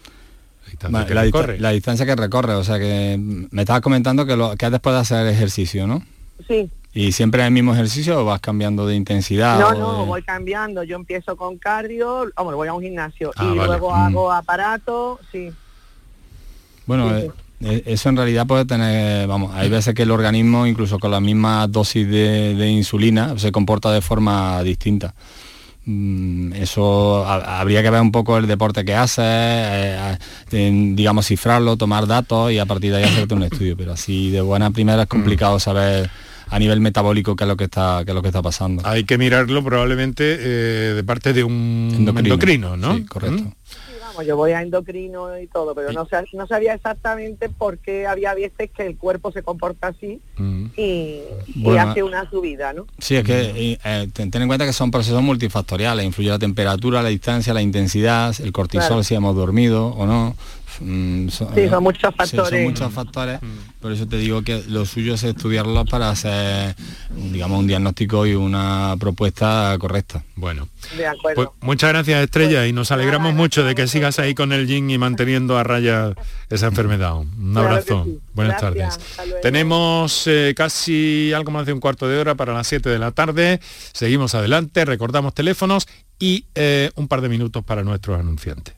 la, distancia que recorre, o sea que me estabas comentando que, lo, que después de hacer ejercicio, ¿no? Sí. ¿Y siempre el mismo ejercicio o vas cambiando de intensidad? No, no, voy cambiando. Yo empiezo con cardio, vamos, voy a un gimnasio ah, y luego mm. hago aparato, sí. Bueno, eh, eh, eso en realidad puede tener, vamos, hay veces que el organismo, incluso con la misma dosis de insulina, se comporta de forma distinta. Mm, eso habría que ver un poco el deporte que hace, eh, digamos cifrarlo, tomar datos y a partir de ahí hacerte un estudio. Pero así de buena primera es complicado mm. saber a nivel metabólico qué es lo que está qué es lo que está pasando. Hay que mirarlo probablemente eh, de parte de un endocrino, ¿no? Sí, correcto. ¿Mm? Yo voy a endocrino y todo, pero no, no sabía exactamente por qué había veces que el cuerpo se comporta así mm. y, hace una subida, ¿no? Sí, es que eh, ten, en cuenta que son procesos multifactoriales, influye la temperatura, la distancia, la intensidad, el cortisol si hemos dormido o no. Mm, son, sí, son muchos factores. son muchos factores. Mm. Por eso te digo que lo suyo es estudiarlos para hacer, digamos, un diagnóstico y una propuesta correcta. Bueno, pues muchas gracias Estrella y nos alegramos mucho de que sigas ahí con el yin y manteniendo a raya esa enfermedad. Un abrazo. Buenas tardes. Tenemos eh, casi algo más de un cuarto de hora para las 7 de la tarde. Seguimos adelante, recordamos teléfonos y eh, un par de minutos para nuestros anunciantes.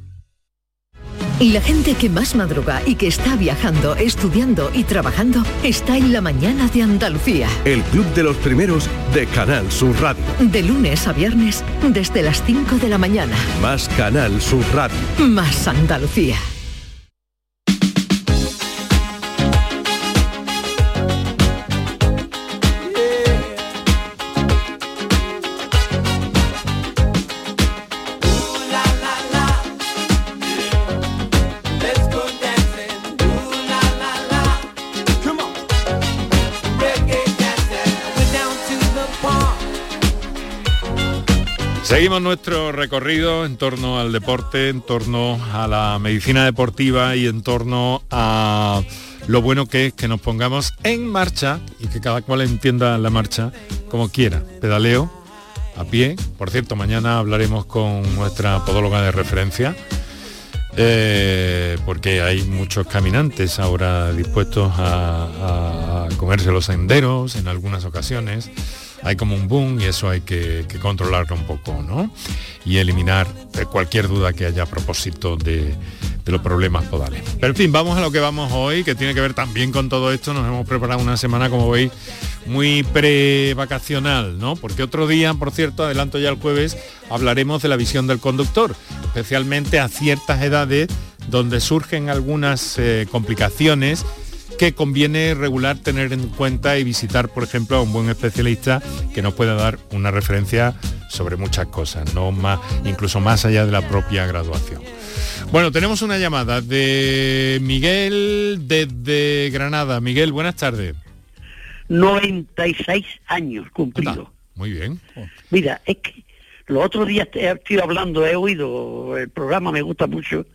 La gente que más madruga y que está viajando, estudiando y trabajando está en la mañana de Andalucía. El club de los primeros de Canal Sur Radio. De lunes a viernes desde las 5 de la mañana. Más Canal Sur Radio. Más Andalucía. Seguimos nuestro recorrido en torno al deporte, en torno a la medicina deportiva y en torno a lo bueno que es que nos pongamos en marcha y que cada cual entienda la marcha como quiera. Pedaleo a pie. Por cierto, mañana hablaremos con nuestra podóloga de referencia. Eh, porque hay muchos caminantes ahora dispuestos a comerse los senderos en algunas ocasiones hay como un boom y eso hay que, controlarlo un poco, ¿no? Y eliminar cualquier duda que haya a propósito de, los problemas podales. Pero en fin, vamos a lo que vamos hoy, que tiene que ver también con todo esto. Nos hemos preparado una semana, como veis, muy pre-vacacional, ¿no? Porque otro día, por cierto, adelanto ya el jueves, hablaremos de la visión del conductor, especialmente a ciertas edades donde surgen algunas eh, complicaciones que conviene regular, tener en cuenta y visitar, por ejemplo, a un buen especialista que nos pueda dar una referencia sobre muchas cosas, no más, incluso más allá de la propia graduación. Bueno, tenemos una llamada de Miguel desde Granada. Miguel, buenas tardes. 96 años cumplido. muy bien. Mira, es que los otros días estoy hablando, he oído el programa, me gusta mucho,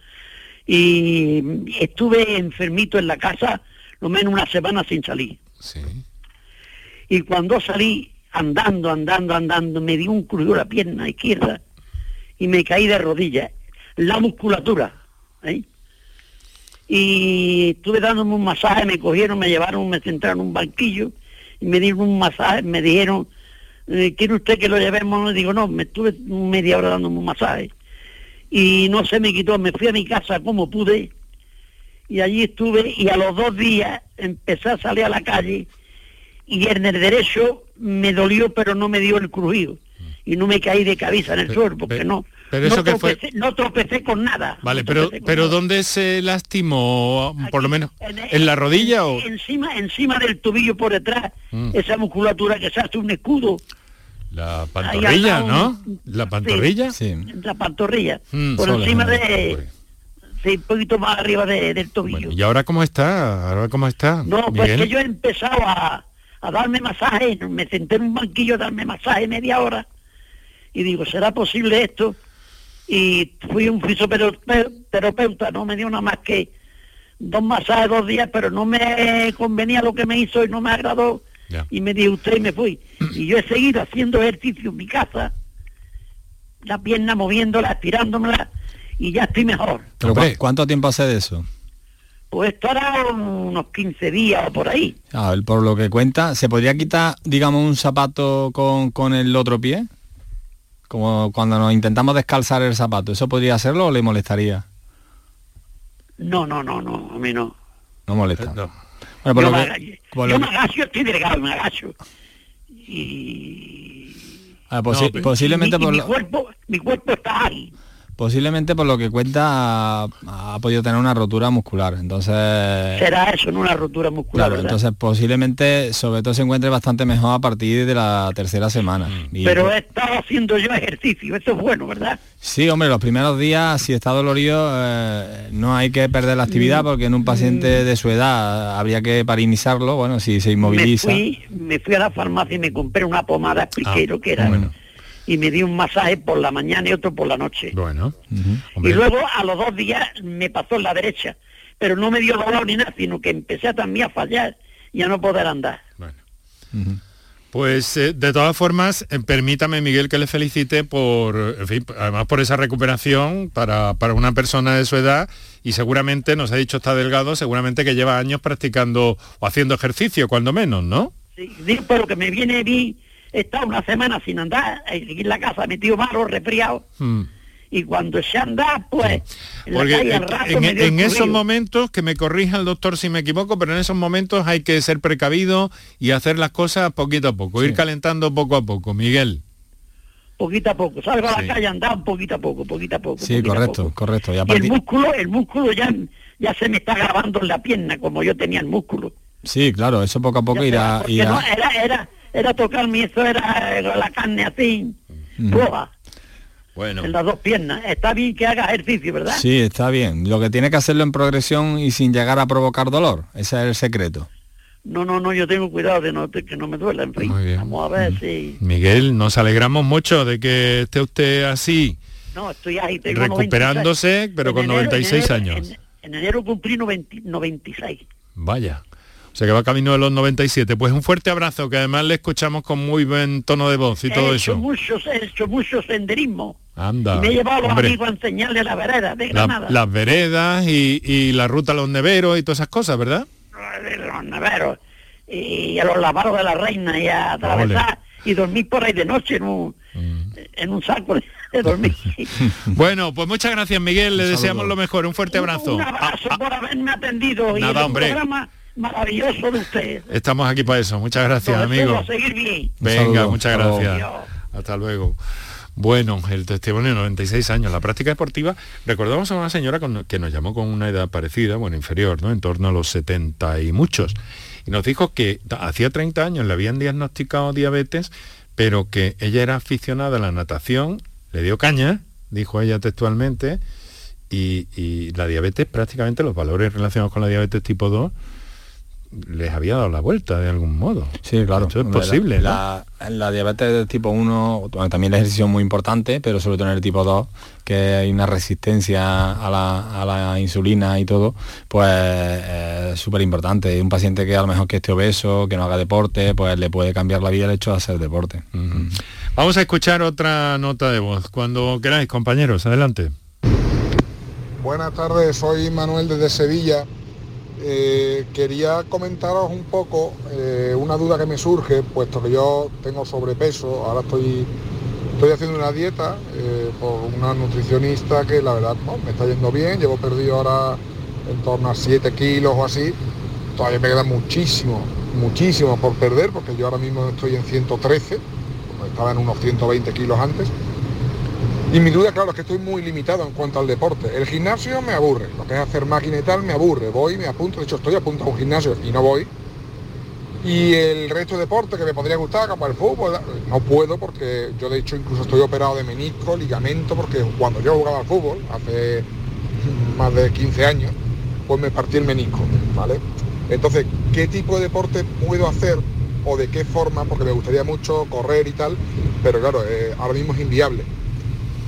y estuve enfermito en la casa lo menos una semana sin salir. Y cuando salí, andando, andando, andando, me dio un crudo la pierna izquierda y me caí de rodillas. La musculatura. ¿eh? Y estuve dándome un masaje, me cogieron, me llevaron, me sentaron en un banquillo y me dieron un masaje, me dijeron, eh, ¿quiere usted que lo llevemos? Le digo, no, me estuve media hora dándome un masaje. Y no se me quitó, me fui a mi casa como pude y allí estuve y a los dos días empecé a salir a la calle y en el derecho me dolió pero no me dio el crujido y no me caí de cabeza en el suelo porque no pero eso no, tropecé, fue... no tropecé con nada. Vale, pero pero ¿dónde se lastimó? Por lo menos en, la rodilla o encima encima del tobillo por detrás, mm. esa musculatura que se hace un escudo. La pantorrilla, ¿no? La pantorrilla, sí. La pantorrilla. Mm, por encima de un poquito más arriba del tobillo. ¿Y ahora cómo está? ¿Ahora cómo está? No, pues que yo he empezado a, darme masaje, me senté en un banquillo a darme masaje media hora Y digo, ¿será posible esto? Y fui un fisioterapeuta, no me dio nada más que dos masajes dos días, pero no me convenía lo que me hizo y no me agradó. Y me dijo usted y me fui. Y yo he seguido haciendo ejercicio en mi casa, la pierna moviéndola, estirándomela, y ya estoy mejor. ¿Pero cuánto tiempo hace de eso? Pues esto unos 15 días o por ahí. A ver, por lo que cuenta, ¿se podría quitar, digamos, un zapato con, con el otro pie? Como cuando nos intentamos descalzar el zapato, ¿eso podría hacerlo o le molestaría? No, no, no, no, a mí no. No molesta. yo, me, agacho, estoy delgado, me agacho. Y... Ah, posiblemente por mi, cuerpo, mi cuerpo está ahí posiblemente por lo que cuenta ha, podido tener una rotura muscular. Entonces. Será eso, no una rotura muscular. Claro, entonces posiblemente, sobre todo se encuentre bastante mejor a partir de la tercera semana. Mm. Pero he estado haciendo yo ejercicio, esto es bueno, ¿verdad? Sí, hombre, los primeros días, si está dolorido, eh, no hay que perder la actividad mm. porque en un paciente de su edad habría que parinizarlo, bueno, si se inmoviliza. Me fui, a la farmacia y me compré una pomada expliquero ah, que era y me di un masaje por la mañana y otro por la noche. Bueno. Y luego a los dos días me pasó en la derecha, pero no me dio dolor ni nada, sino que empecé también a fallar y a no poder andar. Bueno. Pues eh, de todas formas, eh, permítame Miguel que le felicite por, en fin, además por esa recuperación para, para, una persona de su edad y seguramente, nos ha dicho está delgado, seguramente que lleva años practicando o haciendo ejercicio, cuando menos, ¿no? Sí, pero que me viene bien está una semana sin andar, en la casa metido malo, resfriado. Hmm. Y cuando se anda, pues... En, esos momentos, que me corrija el doctor si me equivoco, pero en esos momentos hay que ser precavido y hacer las cosas poquito a poco, ir calentando poco a poco. Miguel poquito a poco. Salgo a la calle andar poquito a poco, poquito a poco. Sí, correcto, correcto. Y, el músculo, el músculo ya, ya se me está grabando en la pierna, como yo tenía el músculo. Sí, claro, eso poco a poco irá... irá... era, era, era tocarme, eso era la carne así. Bueno. En las dos piernas. Está bien que haga ejercicio, ¿verdad? Sí, está bien. Lo que tiene que hacerlo en progresión y sin llegar a provocar dolor. Ese es el secreto. No, no, no, yo tengo cuidado de, no, que no me duela, en fin. Vamos a ver si... Miguel, nos alegramos mucho de que esté usted así. No, estoy ahí, Recuperándose, pero con 96 años. En, enero cumplí 96. Vaya. O sea que va camino de los 97. Pues un fuerte abrazo, que además le escuchamos con muy buen tono de voz y todo eso. Muchos, he hecho mucho senderismo. Anda. me he llevado a los amigos a enseñarle la vereda de Granada. las veredas y, la ruta a los neveros y todas esas cosas, ¿verdad? Los neveros. Y a los lavaros de la reina y a atravesar y dormir por ahí de noche en un, mm. en un saco de dormir. bueno, pues muchas gracias Miguel, le deseamos lo mejor, un fuerte abrazo. Un, abrazo por haberme atendido Nada, y hombre maravilloso de usted. Estamos aquí para eso. Muchas gracias, amigo. seguir bien. Venga, muchas gracias. Hasta luego. Bueno, el testimonio de 96 años, la práctica deportiva, recordamos a una señora que nos llamó con una edad parecida, bueno, inferior, ¿no? En torno a los 70 y muchos. Y nos dijo que hacía 30 años le habían diagnosticado diabetes, pero que ella era aficionada a la natación, le dio caña, dijo ella textualmente, y, y la diabetes, prácticamente los valores relacionados con la diabetes tipo 2, les había dado la vuelta de algún modo. Sí, claro. Eso es posible. La, la, diabetes de tipo 1, también la ejercicio muy importante, pero sobre todo en el tipo 2, que hay una resistencia a la, insulina y todo, pues es súper importante. Un paciente que a lo mejor que esté obeso, que no haga deporte, pues le puede cambiar la vida el hecho de hacer deporte. Vamos a escuchar otra nota de voz. Cuando queráis, compañeros, adelante. Buenas tardes, soy Manuel desde Sevilla eh, quería comentaros un poco eh, una duda que me surge, puesto que yo tengo sobrepeso, ahora estoy, estoy haciendo una dieta eh, por una nutricionista que la verdad me está yendo bien, llevo perdido ahora en torno a 7 kilos o así, todavía me queda muchísimo, muchísimo por perder, porque yo ahora mismo estoy en 113, estaba en unos 120 kilos antes, y mi duda, claro, es que estoy muy limitado en cuanto al deporte. El gimnasio me aburre, lo que es hacer máquina y tal me aburre. Voy, me apunto, de hecho estoy apuntado a un gimnasio y no voy. Y el resto de deporte que me podría gustar, como el fútbol, no puedo porque yo de hecho incluso estoy operado de menisco, ligamento, porque cuando yo jugaba al fútbol, hace más de 15 años, pues me partí el menisco, ¿vale? Entonces, ¿qué tipo de deporte puedo hacer o de qué forma, porque me gustaría mucho correr y tal, pero claro, eh, ahora mismo es inviable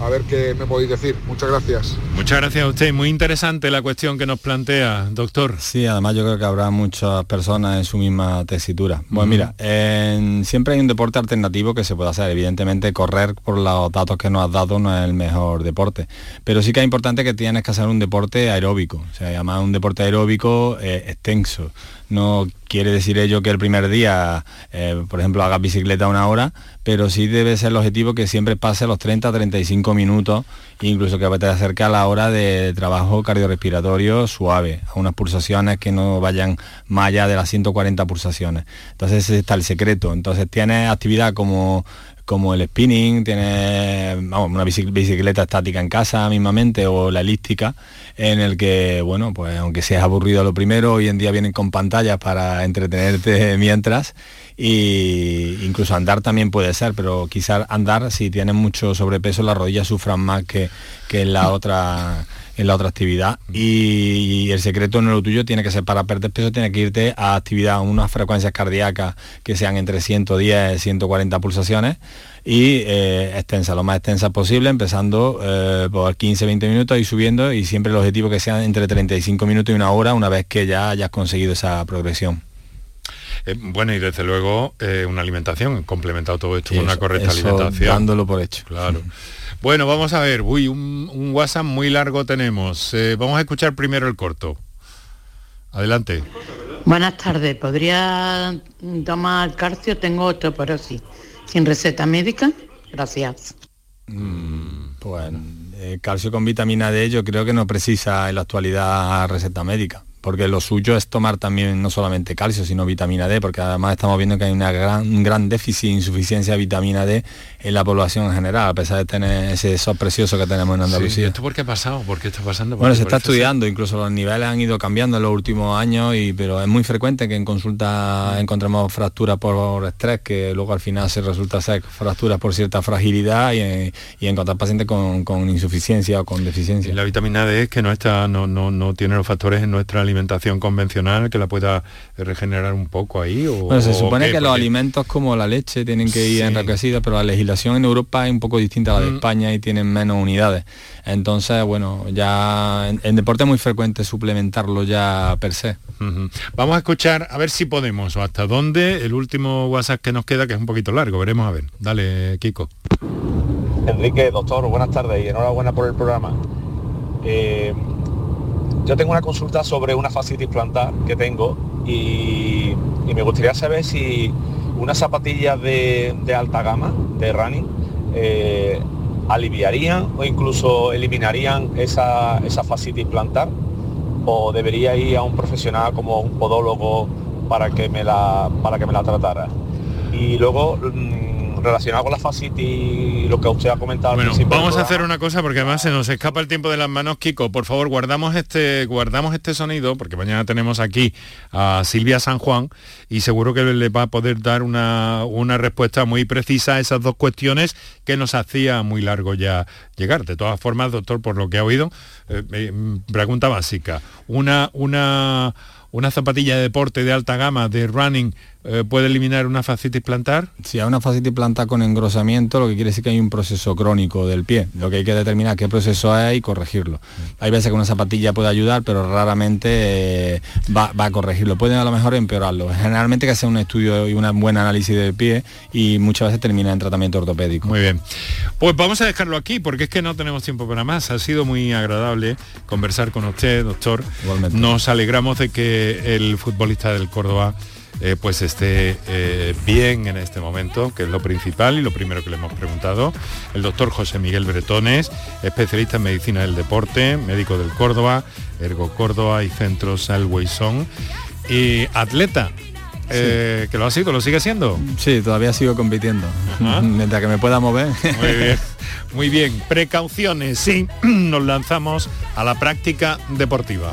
a ver qué me podéis decir. Muchas gracias. Muchas gracias a usted. Muy interesante la cuestión que nos plantea, doctor. Sí, además yo creo que habrá muchas personas en su misma tesitura. Bueno, mira, siempre hay un deporte alternativo que se puede hacer. Evidentemente, correr por los datos que nos has dado no es el mejor deporte. Pero sí que es importante que tienes que hacer un deporte aeróbico. O sea, además un deporte aeróbico eh, extenso. No quiere decir ello que el primer día, eh, por ejemplo, hagas bicicleta una hora, pero sí debe ser el objetivo que siempre pase los 30-35 minutos, incluso que te acerque a la hora de trabajo cardiorrespiratorio suave, a unas pulsaciones que no vayan más allá de las 140 pulsaciones. Entonces está el secreto. Entonces tienes actividad como como el spinning, tiene una bicicleta estática en casa mismamente o la elíptica, en el que, bueno, pues aunque seas aburrido lo primero, hoy en día vienen con pantallas para entretenerte mientras, y incluso andar también puede ser, pero quizás andar, si tienes mucho sobrepeso, las rodillas sufran más que, que en la otra en la otra actividad y, el secreto no lo tuyo tiene que ser para perder peso tiene que irte a actividad a unas frecuencias cardíacas que sean entre 110 y 140 pulsaciones y eh, extensa, lo más extensa posible, empezando eh, por 15-20 minutos y subiendo y siempre el objetivo que sean entre 35 minutos y una hora una vez que ya hayas conseguido esa progresión. Eh, bueno, y desde luego una alimentación, complementado todo esto con una correcta alimentación. Dándolo por hecho. Claro. Bueno, vamos a ver, uy, un, WhatsApp muy largo tenemos. Eh, vamos a escuchar primero el corto. Adelante. Buenas tardes, ¿podría tomar calcio? Tengo osteoporosis. ¿Sin receta médica? Gracias. Mm, pues eh, calcio con vitamina D yo creo que no precisa en la actualidad receta médica porque lo suyo es tomar también no solamente calcio, sino vitamina D, porque además estamos viendo que hay una gran, un gran déficit, insuficiencia de vitamina D en la población en general, a pesar de tener ese sol precioso que tenemos en Andalucía. ¿Esto por qué ha pasado? ¿Por qué está pasando? Bueno, se está estudiando, incluso los niveles han ido cambiando en los últimos años, y, pero es muy frecuente que en consulta encontremos fracturas por estrés, que luego al final se resulta ser fracturas por cierta fragilidad y, encontrar pacientes con, insuficiencia o con deficiencia. la vitamina D es que no, está, no, no, no tiene los factores en nuestra alimentación convencional que la pueda regenerar un poco ahí? O, bueno, se supone que los alimentos como la leche tienen que ir enriquecidos, pero la legislación en Europa es un poco distinta a la de mm. España y tienen menos unidades. Entonces, bueno, ya en, deporte es muy frecuente suplementarlo ya per se. Vamos a escuchar a ver si podemos o hasta dónde el último WhatsApp que nos queda, que es un poquito largo, veremos a ver. Dale, Kiko. Enrique, doctor, buenas tardes y enhorabuena por el programa. Eh, yo tengo una consulta sobre una fascitis plantar que tengo y, me gustaría saber si unas zapatillas de, alta gama, de running, eh, aliviarían o incluso eliminarían esa, esa fascitis plantar o debería ir a un profesional como un podólogo para que me la, para que me la tratara. Y luego mm, relacionado con la fascitis y lo que usted ha comentado bueno, vamos a hacer una cosa porque además se nos escapa el tiempo de las manos. Kiko por favor guardamos este guardamos este sonido porque mañana tenemos aquí a Silvia San Juan y seguro que le va a poder dar una, una respuesta muy precisa a esas dos cuestiones que nos hacía muy largo ya llegar. De todas formas doctor por lo que ha oído eh, eh, pregunta básica. Una una una zapatilla de deporte de alta gama de running eh, puede eliminar una fascitis plantar? Si hay una fascitis plantar con engrosamiento, lo que quiere decir que hay un proceso crónico del pie. Lo que hay que determinar qué proceso es y corregirlo. Hay veces que una zapatilla puede ayudar, pero raramente eh, va, a corregirlo. Pueden a lo mejor empeorarlo. Generalmente que hacer un estudio y un buen análisis del pie y muchas veces termina en tratamiento ortopédico. Muy bien. Pues vamos a dejarlo aquí porque es que no tenemos tiempo para más. Ha sido muy agradable conversar con usted, doctor. Igualmente. Nos alegramos de que el futbolista del Córdoba eh, pues esté eh, bien en este momento, que es lo principal y lo primero que le hemos preguntado. El doctor José Miguel Bretones, especialista en medicina del deporte, médico del Córdoba, Ergo Córdoba y Centro Salwayson. Y atleta, eh, que lo ha sido, lo sigue siendo. Sí, todavía sigo compitiendo. Mientras que me pueda mover. Muy bien. Muy bien. Precauciones, sí. Nos lanzamos a la práctica deportiva.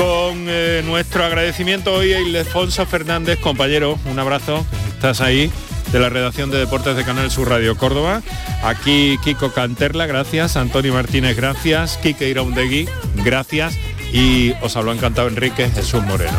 Con eh, nuestro agradecimiento hoy a Ildefonso Fernández, compañero, un abrazo, estás ahí, de la redacción de Deportes de Canal Sur Radio Córdoba. Aquí Kiko Canterla, gracias. Antonio Martínez, gracias. Kike Iraundegui, gracias. y os habló encantado Enrique Jesús Moreno.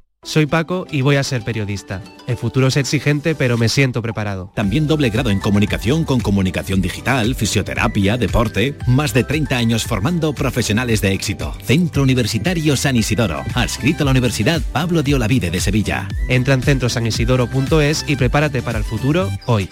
Soy Paco y voy a ser periodista. El futuro es exigente, pero me siento preparado. También doble grado en comunicación con comunicación digital, fisioterapia, deporte. Más de 30 años formando profesionales de éxito. Centro Universitario San Isidoro. Adscrito a la Universidad Pablo de Olavide de Sevilla. Entra en centrosanisidoro.es y prepárate para el futuro hoy.